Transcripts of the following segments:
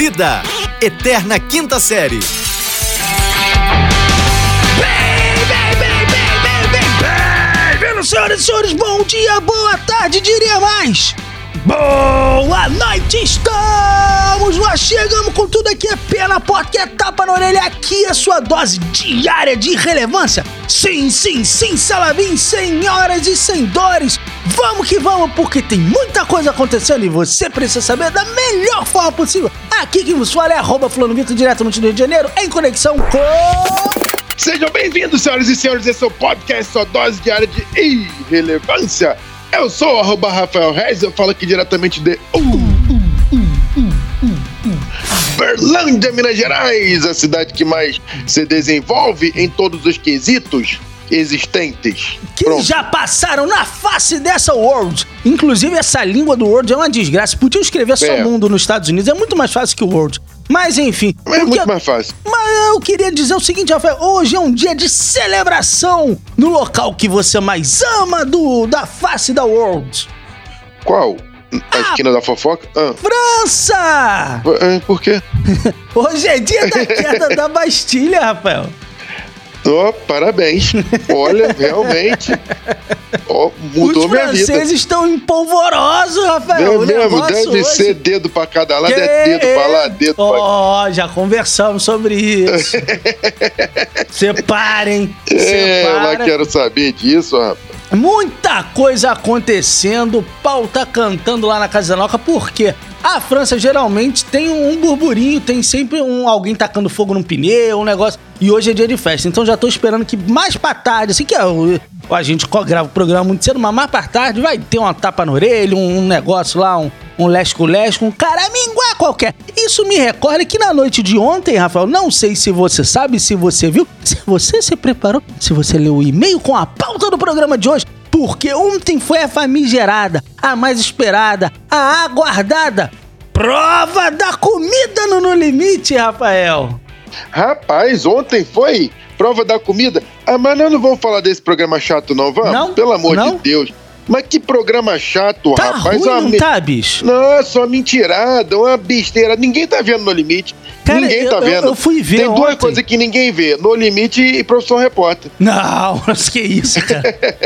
Vida, Eterna Quinta Série. Bem, bem, bem, bem, bem, bem, bem, bem, senhoras e senhores, bom dia, boa tarde, diria mais. Boa noite, estamos! Nós chegamos com tudo aqui, é pé na porta, que é tapa na orelha, aqui é sua dose diária de relevância. Sim, sim, sim, Salavim, senhoras e senhores, vamos que vamos, porque tem muita coisa acontecendo e você precisa saber da melhor forma possível. Aqui quem vos fala é arroba Vitor, diretamente do Rio de Janeiro, em conexão com... Sejam bem-vindos, senhoras e senhores, esse é o podcast, sua dose diária de irrelevância. Eu sou o arroba Rafael Reis, eu falo aqui diretamente de Berlândia, Minas Gerais, a cidade que mais se desenvolve em todos os quesitos existentes. que Pronto. já passaram na face dessa world. Inclusive, essa língua do world é uma desgraça. Podiam escrever só É. mundo nos Estados Unidos, é muito mais fácil que o world. Mas enfim. É muito eu- mais fácil. Mas eu queria dizer o seguinte, Rafael. Hoje é um dia de celebração no local que você mais ama do, da face da world. Qual? A esquina da fofoca? Ah, França! é, por quê? Hoje é dia da queda da Bastilha, Rafael. Ó, parabéns. Olha, realmente. Ó, mudou Os minha vida. franceses estão empolvorosos, Rafael. É O mesmo, deve hoje- ser dedo pra cada lado, Que- é dedo pra lá, dedo pra cá. Ó, já conversamos sobre isso. Separem, É, eu separem. não quero saber disso, rapaz. Muita coisa acontecendo, pau tá cantando lá na Casa da Noca, porque a França geralmente tem um burburinho, tem sempre um alguém tacando fogo num pneu, um negócio. E hoje é dia de festa, então já tô esperando que mais pra tarde, assim que o- a gente grava o programa muito cedo, mas mais pra tarde vai ter uma tapa na orelha, um, um negócio lá, um, um lesco-lesco, um caraminguá qualquer. Isso me recorda que na noite de ontem, Rafael, não sei se você sabe, se você viu, se você se preparou, se você leu o e-mail com a pauta do programa de hoje, porque ontem foi a famigerada, a mais esperada, a aguardada prova da comida no No Limite, Rafael. Rapaz, ontem foi prova da comida. Ah, mas nós não vamos falar desse programa chato, não, vamos? Não? Pelo amor Não? de Deus. Mas que programa chato, Tá rapaz. ruim, não me- tá, bicho? Nossa, uma mentirada, uma besteira. Ninguém tá vendo no limite. Cara, ninguém eu- tá eu- vendo. eu fui ver Tem duas ontem. coisas que ninguém vê: no limite e professor repórter. Não, mas que isso, cara?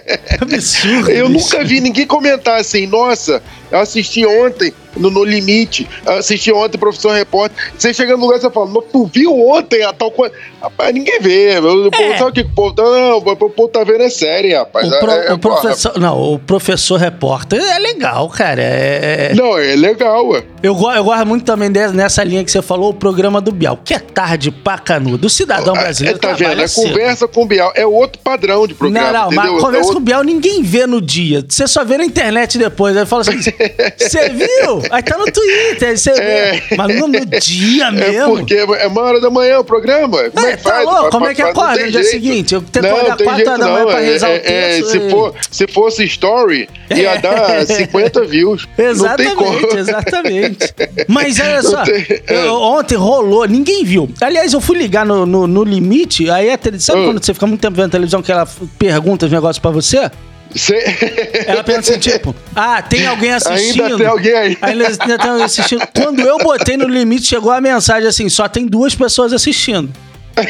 Absurdo. Eu bicho. nunca vi ninguém comentar assim, nossa, eu assisti ontem no, no Limite, eu assisti ontem Professor Repórter. Você chega no lugar e você fala, "Mas tu viu ontem a tal coisa? Rapaz, ninguém vê. O povo- É. Sabe o que o povo tá. Não, o povo tá vendo é série, rapaz. O, pro- É- é- o professor, não, o professor repórter é legal, cara. É, é- Não, é legal, ué. eu, eu gosto muito também nessa linha que você falou, o programa do Bial, que é tarde pra canudo. O cidadão É, brasileiro tá vendo? É cedo. conversa com o Bial. É outro padrão de programa. Não, não, entendeu? mas É conversa com outro- o Biel ninguém vê no dia. Você só vê na internet depois. Aí fala assim: você viu? Aí tá no Twitter, você É. vê. Mas no, no dia É mesmo. porque é uma hora da manhã o programa. Como é, É, que tá faz? louco? Como é que não acorda no dia seguinte? Eu tenho que acordar quatro jeito horas da manhã pra É- rezar o é- é, texto, se, for, se fosse story, ia É. dar 50 views. Não tem como. Exatamente, exatamente. Mas olha só, eu- ontem rolou, ninguém viu. Aliás, eu fui ligar no, no, no limite, aí a televisão, sabe Hum. quando você fica muito tempo vendo televisão que ela pergunta os negócios pra você? Cê- Ela pensa assim, tipo, ah, tem alguém assistindo. Ainda tem alguém aí. Ainda, ainda tem alguém assistindo. Quando eu botei no limite, chegou a mensagem assim: só tem duas pessoas assistindo.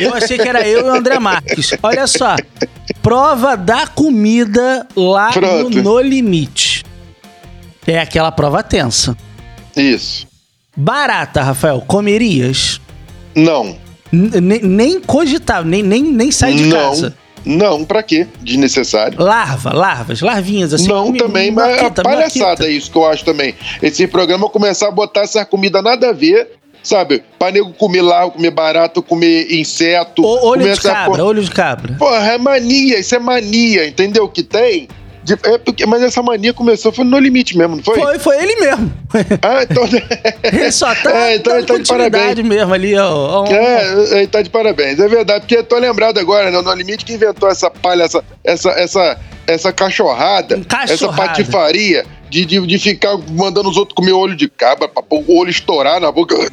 Eu achei que era eu e o André Marques. Olha só. Prova da comida lá no, no limite. É aquela prova tensa. Isso. Barata, Rafael, comerias? Não. N- nem- nem cogitar, nem, nem, nem sai de não. casa. Não, pra quê? Desnecessário. Larva, larvas, larvinhas assim. não, também, mas é moquita, palhaçada isso que eu acho também. Esse programa começar a botar essa comida nada a ver, sabe? Pra nego comer larva, comer barato, comer inseto. O- olho de cabra, porra. olho de cabra. Porra, é mania, isso é mania, entendeu? o Que tem. De- é porque, mas essa mania começou foi no limite mesmo, não foi? Foi, foi ele mesmo. Ah, então. Ele só tá É, então tá de parabéns. mesmo ali, ó. ó. É, ele tá de parabéns. É verdade, porque eu tô lembrado agora, né? No Limite que inventou essa palha, essa, essa, essa, essa cachorrada, Cachorrada. essa patifaria de, de, de ficar mandando os outros comer olho de cabra, pra pôr o olho estourar na boca.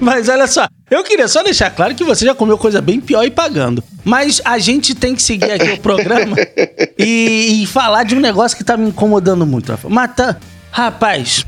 Mas olha só, eu queria só deixar claro que você já comeu coisa bem pior e pagando. Mas a gente tem que seguir aqui o programa e, e falar de um negócio que tá me incomodando muito. Tá, rapaz,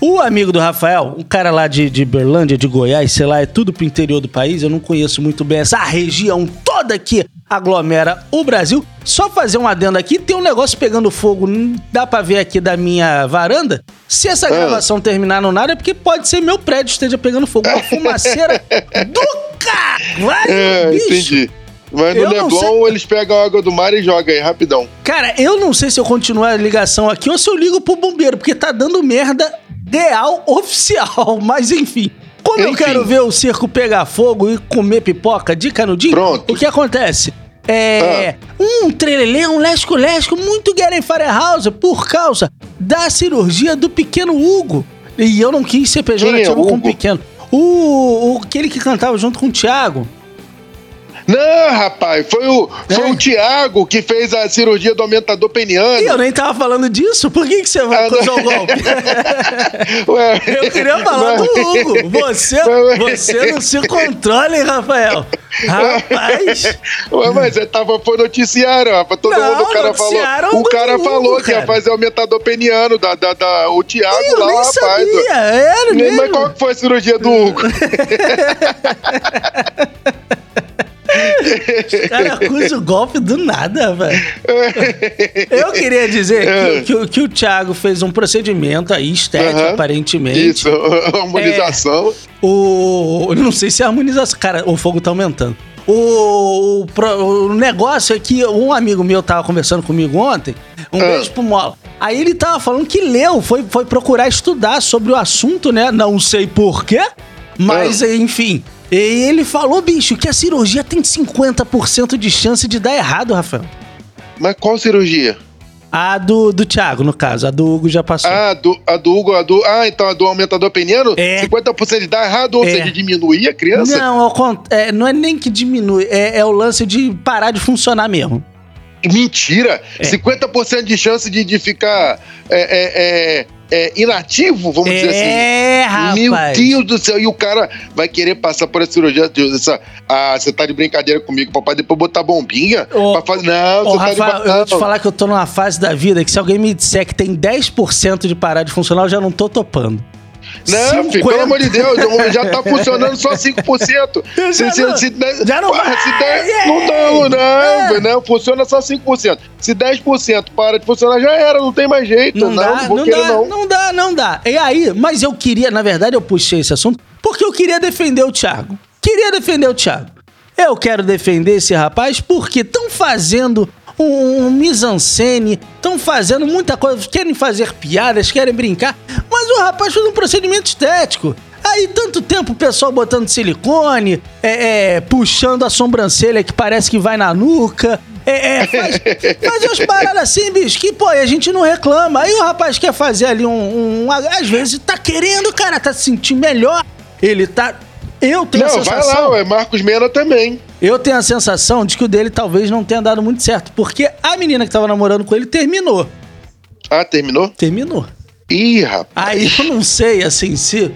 O amigo do Rafael, um cara lá de, de Berlândia, de Goiás, sei lá, é tudo pro interior do país, eu não conheço muito bem essa região toda que aglomera o Brasil. Só fazer um adendo aqui, tem um negócio pegando fogo, não dá pra ver aqui da minha varanda. Se essa Ah. gravação terminar no nada, é porque pode ser meu prédio esteja pegando fogo. Uma fumaceira do caralho, É, bicho. entendi. Mas no Eu Leblon eles pegam a água do mar e jogam aí, rapidão. Cara, eu não sei se eu continuo a ligação aqui ou se eu ligo pro bombeiro, porque tá dando merda real oficial. Mas enfim. Como eu Enfim. quero ver o circo pegar fogo e comer pipoca de canudinho, Pronto. o que acontece? É. Um trelelê, um lesco-lesco muito Guerem Firehouse por causa da cirurgia do pequeno Hugo. E eu não quis ser pejorativo Quem é com o pequeno. O, o- aquele que cantava junto com o Thiago. Não, rapaz, foi o, foi É? o Thiago que fez a cirurgia do aumentador peniano. E eu nem tava falando disso. Por que, que você vai Ah, acusar o golpe? Ué, Eu queria falar do Hugo. Você, você não se controla, hein, Rafael? Rapaz. Ué, mas é, tava, foi noticiário, rapaz. Todo Não, mundo, o cara falou. O cara do falou Hugo, que ia cara. fazer aumentador peniano, da, da, da- o Thiago Eu lá, nem rapaz. sabia. Era Mas mesmo. qual que foi a cirurgia do Hugo? O cara acusa o golpe do nada, velho. Eu queria dizer que, que o- que o Thiago fez um procedimento aí estético, Aham. aparentemente. Isso, harmonização. O. eu Não sei se é harmonização. Cara, o fogo tá aumentando. O, o, o negócio é que um amigo meu tava conversando comigo ontem. Um Ah. beijo pro Mola. Aí ele tava falando que leu, foi, foi procurar estudar sobre o assunto, né? Não sei porquê, mas Ah. enfim. E ele falou, bicho, que a cirurgia tem 50% de chance de dar errado, Rafael. Mas qual cirurgia? A do, do Thiago, no caso. A do Hugo já passou. Ah, do, a do Hugo, a do. Ah, então a do aumentador peniano? É. 50% de dar errado, ou É. seja, diminuir a criança? Não, é, não é nem que diminui, é, é o lance de parar de funcionar mesmo. Mentira! É. 50% de chance de, de ficar é, é, é, é, inativo, vamos dizer assim. É, rapaz. Meu Deus do céu, e o cara vai querer passar por essa cirurgia. Essa, ah, você tá de brincadeira comigo, papai, depois botar bombinha? Ô, pra fazer, não, Ô, você tá Rafael, de eu vou te falar que eu tô numa fase da vida que se alguém me disser que tem 10% de parar de funcionar, eu já não tô topando. Não, filho, 50. pelo amor de Deus, já tá funcionando só 5%. Já Se, se, não- se, dez- já não vai, se dez- é. Não, não, não, É. não, funciona só 5%. Se 10% para de funcionar, já era, não tem mais jeito. Não, Não, dá, não não querer, dá, não. não dá, não dá. E aí, mas eu queria, na verdade, eu puxei esse assunto porque eu queria defender o Thiago. Queria defender o Thiago. Eu quero defender esse rapaz porque estão fazendo um, um mise-en-scène, estão fazendo muita coisa, querem fazer piadas, querem brincar, mas o rapaz fez um procedimento estético. Aí, tanto tempo o pessoal botando silicone, é, é, puxando a sobrancelha que parece que vai na nuca. É, é, faz, faz umas paradas assim, bicho, que, pô, a gente não reclama. Aí o rapaz quer fazer ali um, um- Às vezes tá querendo, cara, tá se sentindo melhor. Ele tá. Eu tenho a Não, vai sensação. lá, ué, Marcos Mena também. Eu tenho a sensação de que o dele talvez não tenha dado muito certo. Porque a menina que tava namorando com ele terminou. Ah, terminou? Terminou. Ih, rapaz. Aí eu não sei, assim, se.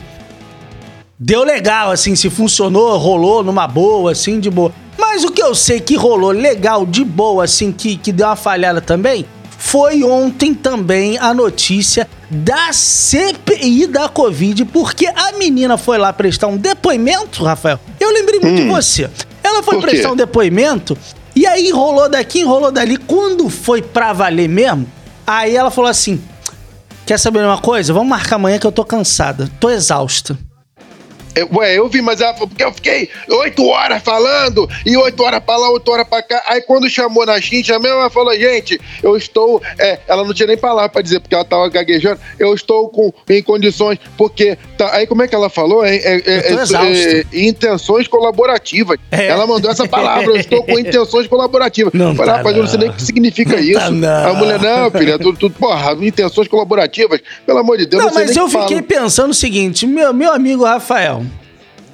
Deu legal, assim, se funcionou, rolou numa boa, assim, de boa. Mas o que eu sei que rolou legal, de boa, assim, que, que deu uma falhada também, foi ontem também a notícia da CPI da Covid, porque a menina foi lá prestar um depoimento, Rafael. Eu lembrei muito de você. Ela foi prestar um depoimento e aí rolou daqui, rolou dali. Quando foi pra valer mesmo, aí ela falou assim: Quer saber uma coisa? Vamos marcar amanhã que eu tô cansada. Tô exausta. É, Ué, eu vi, mas ela falou, porque eu fiquei oito horas falando, e oito horas pra lá, oito horas pra cá. Aí quando chamou na xincha mesmo, ela falou, gente, eu estou. é, ela não tinha nem palavra pra dizer, porque ela tava gaguejando. Eu estou com, em condições, porque. Tá- aí como é que ela falou? É, é, é, Eu tô exausta. intenções colaborativas. É. Ela mandou essa palavra, eu estou com intenções colaborativas. Não Eu falei, tá, rapaz, eu não sei nem o não. que significa Não isso. tá, não. A mulher, não, filha, tudo, tudo, porra, intenções colaborativas. Pelo amor de Deus, não, não, sei mas nem eu fiquei falo. pensando o seguinte: meu, meu amigo Rafael,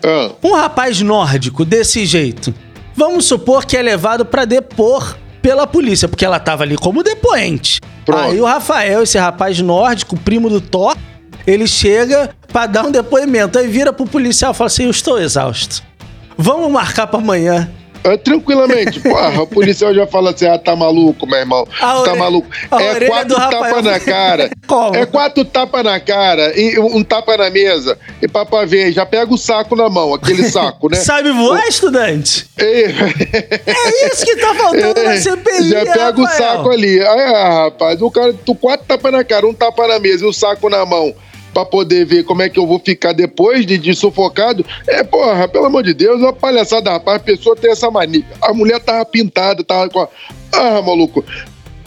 Ah. um rapaz nórdico desse jeito, vamos supor que é levado pra depor pela polícia, porque ela tava ali como depoente. Pronto. Aí o Rafael, esse rapaz nórdico, primo do Thor, ele chega pra dar um depoimento. Aí vira pro policial e fala assim: Eu estou exausto. Vamos marcar pra amanhã. Ah, tranquilamente. Porra, o policial já fala assim: ah, tá maluco, meu irmão. A tá maluco. É orelha quatro tapas na cara. Como? É quatro tapas na cara e um tapa na mesa. E pra ver, já pega o saco na mão, aquele saco, né? Sabe voar, estudante? E- É isso que tá faltando na CPI, já pega o Rafael. saco ali. Ah, rapaz, o cara, tu quatro tapas na cara, um tapa na mesa e o saco na mão. Pra poder ver como é que eu vou ficar depois de, de sufocado. É, porra, pelo amor de Deus, é uma palhaçada, rapaz. A pessoa tem essa mania. A mulher tava pintada, tava com a. Ah, maluco.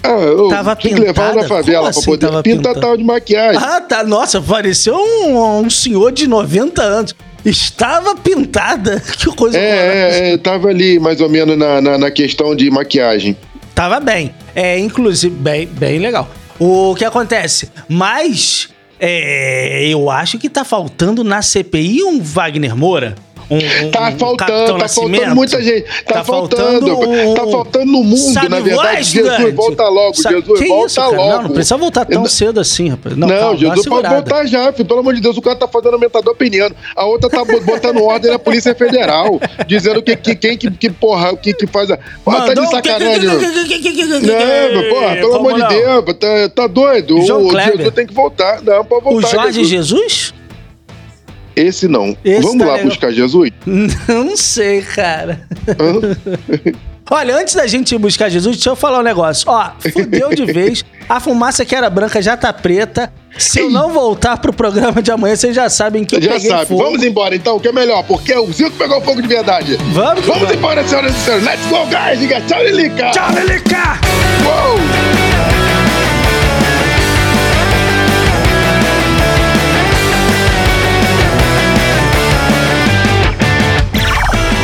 Ah, eu Tava tinha que levar ela pintada? na favela Como pra assim poder. tava Pinta pintada? tava de maquiagem. Ah, tá. Nossa, pareceu um, um senhor de 90 anos. Estava pintada. Que coisa. É, é, é, tava ali mais ou menos na, na, na questão de maquiagem. Tava bem. É, inclusive, bem, bem legal. O que acontece? Mas é, eu acho que tá faltando na CPI um Wagner Moura. Um, um- Tá faltando, tá faltando muita gente. Tá, faltando. um- Tá faltando no mundo, Sabe na verdade. Jesus volta logo, Sabe- Jesus volta isso, logo. Não, não precisa voltar tão cedo assim, rapaz. Não, Não, calma, Jesus pode voltar já, filho. Pelo amor de Deus, o cara tá fazendo aumentador peniano. A outra tá bo- botando ordem na Polícia Federal, dizendo que, que quem que, que porra, que, que faz a. Porra, tá de sacanagem. Não, porra, pelo amor de Deus, tá, tá doido. O. Jesus tem que voltar. Não, pode O voltar. Jorge Jesus. Esse não. Esse Vamos tá lá legal. buscar Jesus? Não sei, cara. Olha, antes da gente ir buscar Jesus, deixa eu falar um negócio. Ó, fudeu de vez. A fumaça que era branca já tá preta. Se eu não voltar pro programa de amanhã, vocês já sabem que eu Já peguei sabe. fogo. Vamos embora então, que é melhor, porque o Zico pegou fogo de verdade. Vamos Vamos embora, senhoras e senhores. Let's go, guys. Tchau, Lilica. Tchau, Lelica! Uou.